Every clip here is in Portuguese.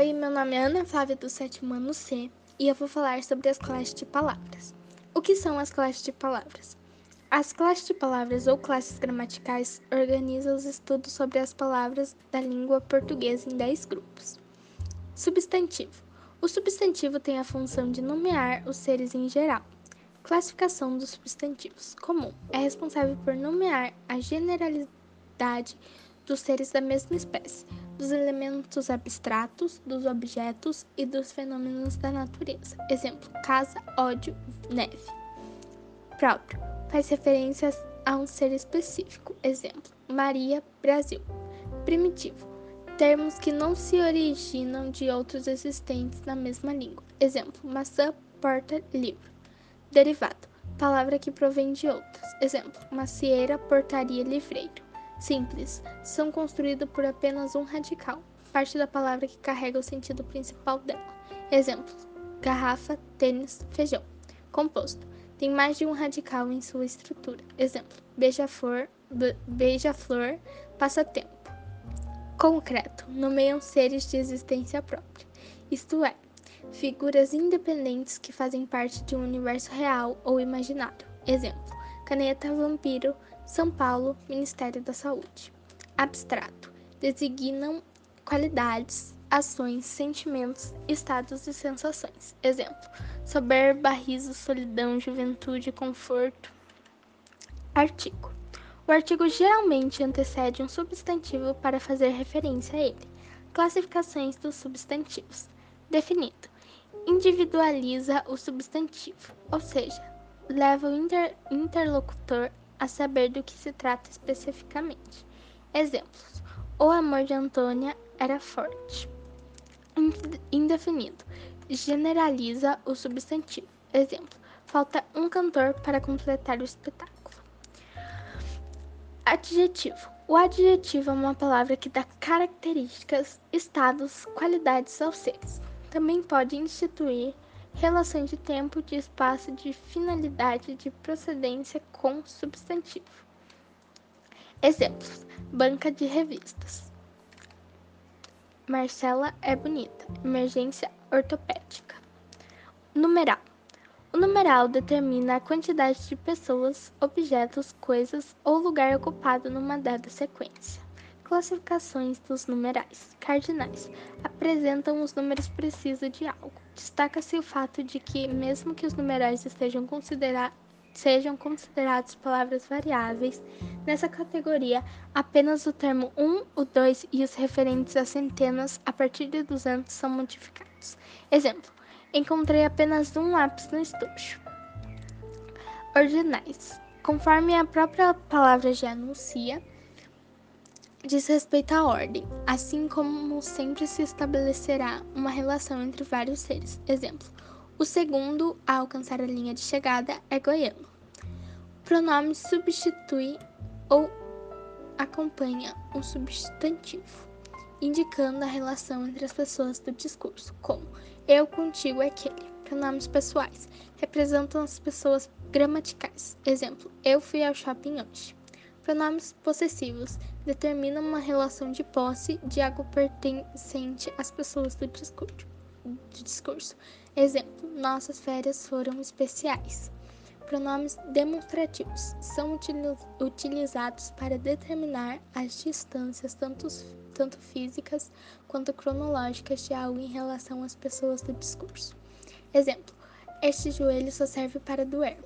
Oi, meu nome é Ana Flávia do sétimo ano C e eu vou falar sobre as classes de palavras. O que são as classes de palavras? As classes de palavras ou classes gramaticais organizam os estudos sobre as palavras da língua portuguesa em 10 grupos. Substantivo. O substantivo tem a função de nomear os seres em geral. Classificação dos substantivos. Comum. É responsável por nomear a generalidade dos seres da mesma espécie, dos elementos abstratos, dos objetos e dos fenômenos da natureza. Exemplo: casa, ódio, neve. Próprio faz referência a um ser específico. Exemplo: Maria, Brasil. Primitivo termos que não se originam de outros existentes na mesma língua. Exemplo: maçã, porta, livro. Derivado palavra que provém de outras. Exemplo: macieira, portaria, livreiro simples, são construídos por apenas um radical, parte da palavra que carrega o sentido principal dela. Exemplos: garrafa, tênis, feijão. Composto: tem mais de um radical em sua estrutura. Exemplo: beija-flor, beija-flor, passatempo. Concreto: nomeiam seres de existência própria, isto é, figuras independentes que fazem parte de um universo real ou imaginário. Exemplo: caneta, vampiro, são Paulo, Ministério da Saúde. Abstrato. Designam qualidades, ações, sentimentos, estados e sensações. Exemplo: soberba, riso, solidão, juventude, conforto. Artigo. O artigo geralmente antecede um substantivo para fazer referência a ele. Classificações dos substantivos. Definido. Individualiza o substantivo, ou seja, leva o inter interlocutor a saber do que se trata especificamente. Exemplos: O amor de Antônia era forte. Indefinido. Generaliza o substantivo. Exemplo: Falta um cantor para completar o espetáculo. Adjetivo. O adjetivo é uma palavra que dá características, estados, qualidades aos seres. Também pode instituir relação de tempo, de espaço, de finalidade, de procedência com substantivo. Exemplos: banca de revistas. Marcela é bonita. Emergência ortopédica. Numeral. O numeral determina a quantidade de pessoas, objetos, coisas ou lugar ocupado numa dada sequência. Classificações dos numerais cardinais apresentam os números precisos de algo. Destaca-se o fato de que, mesmo que os numerais estejam sejam considerados palavras variáveis, nessa categoria apenas o termo 1, um, o 2 e os referentes a centenas a partir de 200 são modificados. Exemplo: encontrei apenas um lápis no estojo. Ordinais. Conforme a própria palavra já anuncia, diz respeito à ordem, assim como sempre se estabelecerá uma relação entre vários seres. Exemplo: o segundo a alcançar a linha de chegada é goiano. O pronome substitui ou acompanha um substantivo, indicando a relação entre as pessoas do discurso, como eu contigo é aquele. Pronomes pessoais representam as pessoas gramaticais. Exemplo: eu fui ao shopping hoje. Pronomes possessivos determinam uma relação de posse de algo pertencente às pessoas do discurso. Do discurso. Exemplo: nossas férias foram especiais. Pronomes demonstrativos são utilizados para determinar as distâncias, tanto, tanto físicas quanto cronológicas, de algo em relação às pessoas do discurso. Exemplo: este joelho só serve para doer.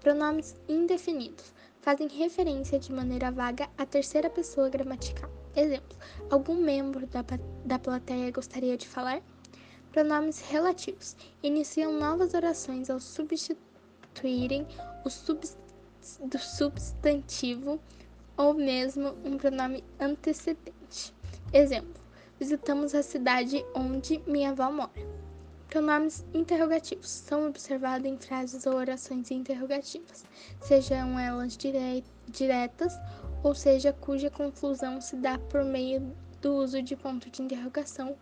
Pronomes indefinidos fazem referência de maneira vaga à terceira pessoa gramatical. Exemplo: algum membro da, da plateia gostaria de falar? Pronomes relativos iniciam novas orações ao substituírem o do substantivo ou mesmo um pronome antecedente. Exemplo: visitamos a cidade onde minha avó mora. Pronomes interrogativos são observados em frases ou orações interrogativas, sejam elas dire diretas ou seja cuja conclusão se dá por meio do uso de ponto de interrogação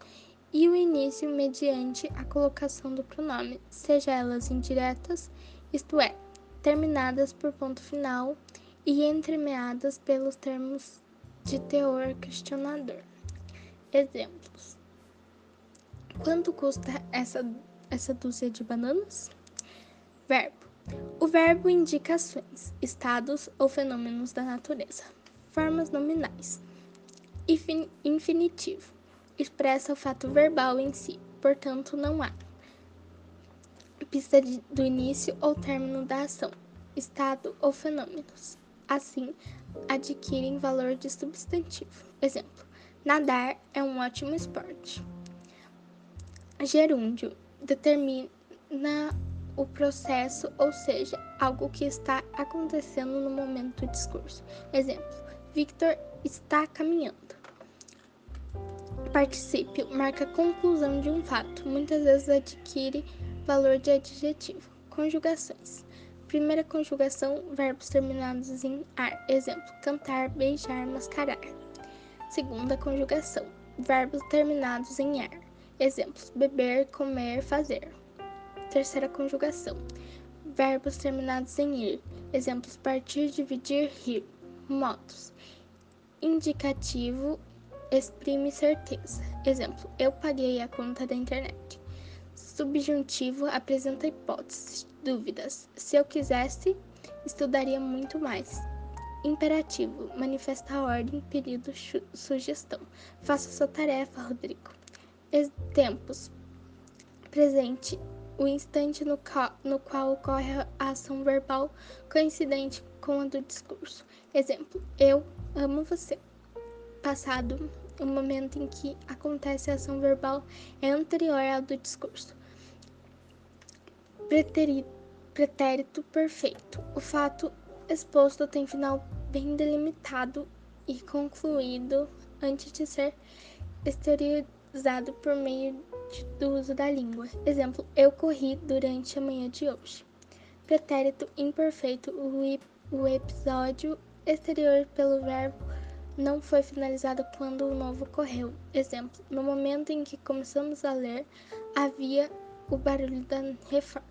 e o início mediante a colocação do pronome, seja elas indiretas, isto é, terminadas por ponto final e entremeadas pelos termos de teor questionador. Exemplos: Quanto custa essa, essa dúzia de bananas? Verbo. O verbo indica ações, estados ou fenômenos da natureza. Formas nominais. Infinitivo. Expressa o fato verbal em si, portanto, não há pista de, do início ou término da ação, estado ou fenômenos. Assim, adquirem valor de substantivo. Exemplo: nadar é um ótimo esporte. Gerúndio determina o processo, ou seja, algo que está acontecendo no momento do discurso. Exemplo: Victor está caminhando. Particípio marca a conclusão de um fato, muitas vezes adquire valor de adjetivo. Conjugações. Primeira conjugação, verbos terminados em ar. Exemplo: cantar, beijar, mascarar. Segunda conjugação, verbos terminados em ar. Exemplos: beber, comer, fazer. Terceira conjugação, verbos terminados em ir. Exemplos: partir, dividir, rir. Modos: indicativo, exprime certeza. Exemplo: eu paguei a conta da internet. Subjuntivo apresenta hipóteses, dúvidas. Se eu quisesse, estudaria muito mais. Imperativo manifesta a ordem, pedido, sugestão. Faça sua tarefa, Rodrigo. Tempos presente o instante no, no qual ocorre a ação verbal coincidente com a do discurso. Exemplo: Eu amo você. Passado o momento em que acontece a ação verbal é anterior ao do discurso pretérito perfeito. O fato exposto tem final bem delimitado e concluído antes de ser exteriorizado por meio de, do uso da língua. Exemplo: eu corri durante a manhã de hoje. Pretérito imperfeito: o, o episódio exterior pelo verbo não foi finalizado quando o novo ocorreu. Exemplo: no momento em que começamos a ler, havia o barulho da reforma.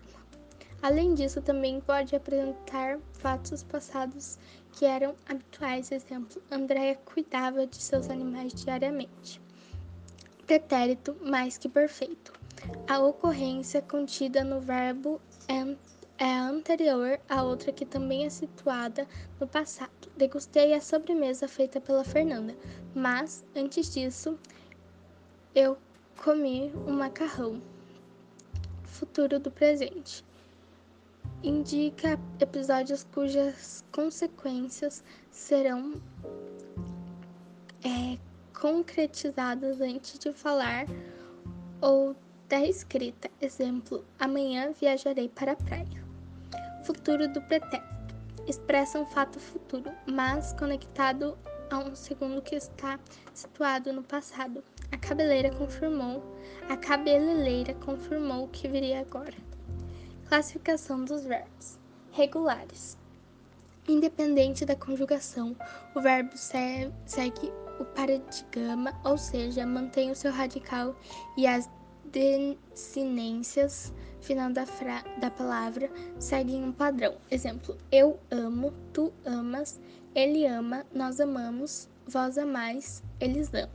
Além disso, também pode apresentar fatos passados que eram habituais. Exemplo: Andréia cuidava de seus animais diariamente. Pretérito mais que perfeito. A ocorrência contida no verbo é, anterior a outra que também é situada no passado. Degustei a sobremesa feita pela Fernanda, mas antes disso eu comi um macarrão. Futuro do presente indica episódios cujas consequências serão é, concretizadas antes de falar ou da escrita. Exemplo: amanhã viajarei para a praia. Futuro do pretérito expressa um fato futuro, mas conectado a um segundo que está situado no passado. A cabeleira confirmou, a cabeleireira confirmou que viria agora. Classificação dos verbos regulares. Independente da conjugação, o verbo segue o paradigma, ou seja, mantém o seu radical e as desinências final da, da palavra seguem um padrão. Exemplo: eu amo, tu amas, ele ama, nós amamos, vós amais, eles amam.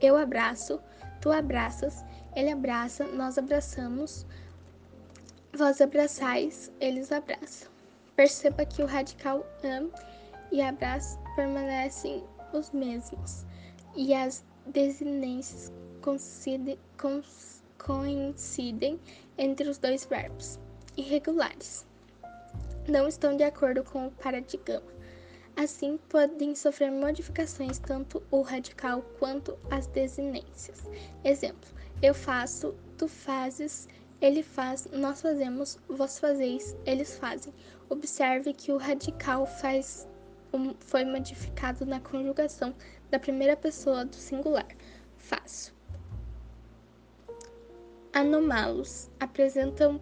Eu abraço, tu abraças, ele abraça, nós abraçamos, Vós abraçais, eles abraçam. Perceba que o radical am e abraço permanecem os mesmos e as desinências coincidem entre os dois verbos irregulares. Não estão de acordo com o paradigma. Assim, podem sofrer modificações tanto o radical quanto as desinências. Exemplo: eu faço, tu fazes, ele faz, nós fazemos, vós fazeis, eles fazem. Observe que o radical faz foi modificado na conjugação da primeira pessoa do singular. Faço. Anomalos apresentam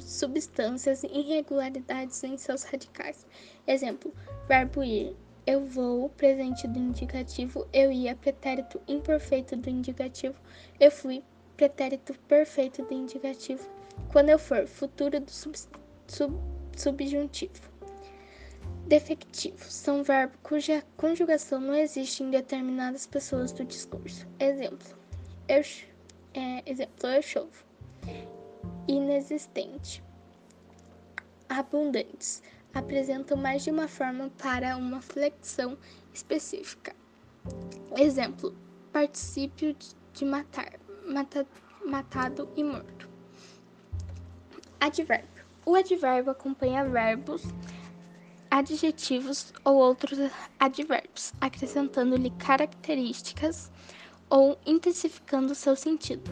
substâncias irregularidades em seus radicais. Exemplo: verbo ir. Eu vou, presente do indicativo. Eu ia, pretérito imperfeito do indicativo. Eu fui, pretérito perfeito do indicativo quando eu for futuro do sub, sub, subjuntivo. Defectivos são verbos cuja conjugação não existe em determinadas pessoas do discurso. Exemplo: eu, É, exemplo, eu chovo. Inexistente. Abundantes. Apresentam mais de uma forma para uma flexão específica. Exemplo, particípio de matar, mata, matado e morto. Advérbio. O advérbio acompanha verbos, adjetivos ou outros advérbios, acrescentando-lhe características ou intensificando seu sentido.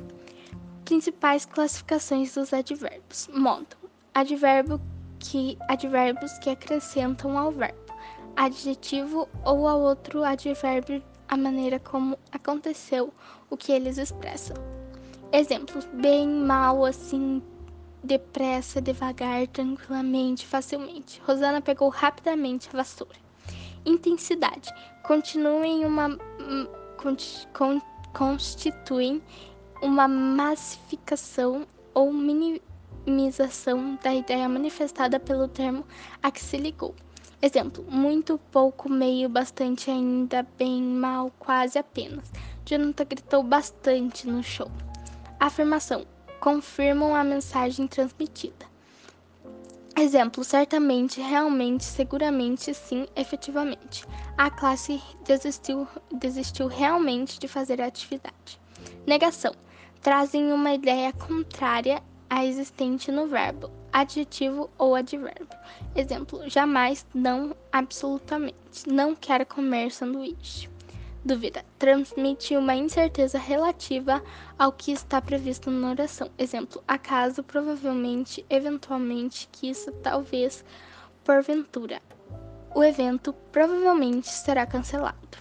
Principais classificações dos advérbios: modo, advérbio que advérbios que acrescentam ao verbo, adjetivo ou ao outro advérbio a maneira como aconteceu o que eles expressam. Exemplos: bem, mal, assim, depressa, devagar, tranquilamente, facilmente. Rosana pegou rapidamente a vassoura. Intensidade: continuem uma constituem uma massificação ou minimização da ideia manifestada pelo termo a que se ligou. Exemplo: muito, pouco, meio, bastante, ainda, bem, mal, quase, apenas. Jonathan gritou bastante no show. Afirmação: confirmam a mensagem transmitida. Exemplo: certamente, realmente, seguramente, sim, efetivamente. A classe desistiu, desistiu realmente de fazer a atividade. Negação: trazem uma ideia contrária à existente no verbo, adjetivo ou advérbio. Exemplo: jamais, não, absolutamente. Não quero comer sanduíche. Dúvida: transmite uma incerteza relativa ao que está previsto na oração. Exemplo: acaso, provavelmente, eventualmente, que isso, talvez, porventura. O evento provavelmente será cancelado.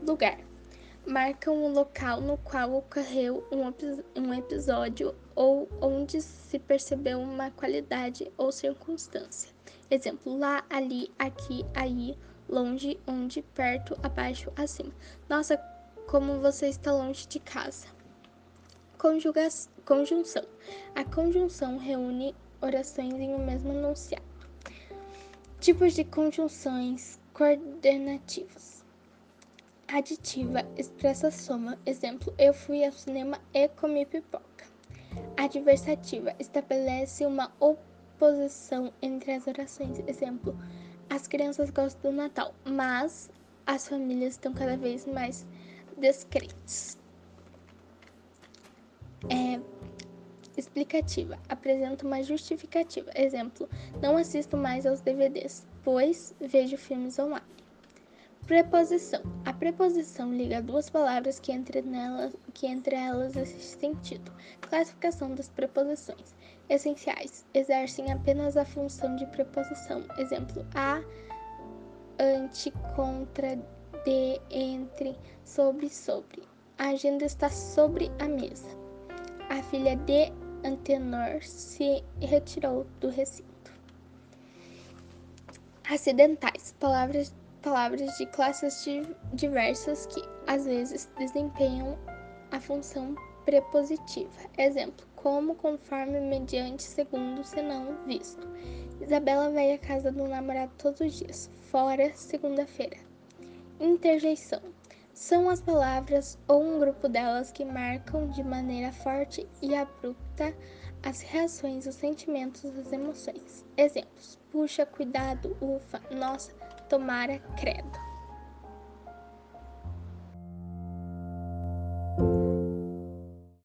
Lugar: marcam o local no qual ocorreu um, um episódio ou onde se percebeu uma qualidade ou circunstância. Exemplo: lá, ali, aqui, aí longe, onde, perto, abaixo, acima. Nossa, como você está longe de casa. Conjuga conjunção. A conjunção reúne orações em um mesmo enunciado. Tipos de conjunções coordenativas. Aditiva expressa soma. Exemplo: eu fui ao cinema e comi pipoca. Adversativa estabelece uma oposição entre as orações. Exemplo: as crianças gostam do Natal, mas as famílias estão cada vez mais descrentes. É, explicativa. Apresenta uma justificativa. Exemplo: não assisto mais aos DVDs, pois vejo filmes online. Preposição. A preposição liga duas palavras que entre, nelas, que entre elas existe sentido. Classificação das preposições essenciais exercem apenas a função de preposição. Exemplo: a, ante, contra, de, entre, sobre, sobre. A agenda está sobre a mesa. A filha de Antenor se retirou do recinto. Acidentais palavras, palavras de classes diversas que às vezes desempenham a função prepositiva. Exemplo: como, conforme, mediante, segundo, senão, visto. Isabela vai à casa do namorado todos os dias. Fora, segunda-feira. Interjeição. São as palavras ou um grupo delas que marcam de maneira forte e abrupta as reações, os sentimentos, as emoções. Exemplos: puxa, cuidado, ufa, nossa, tomara, credo.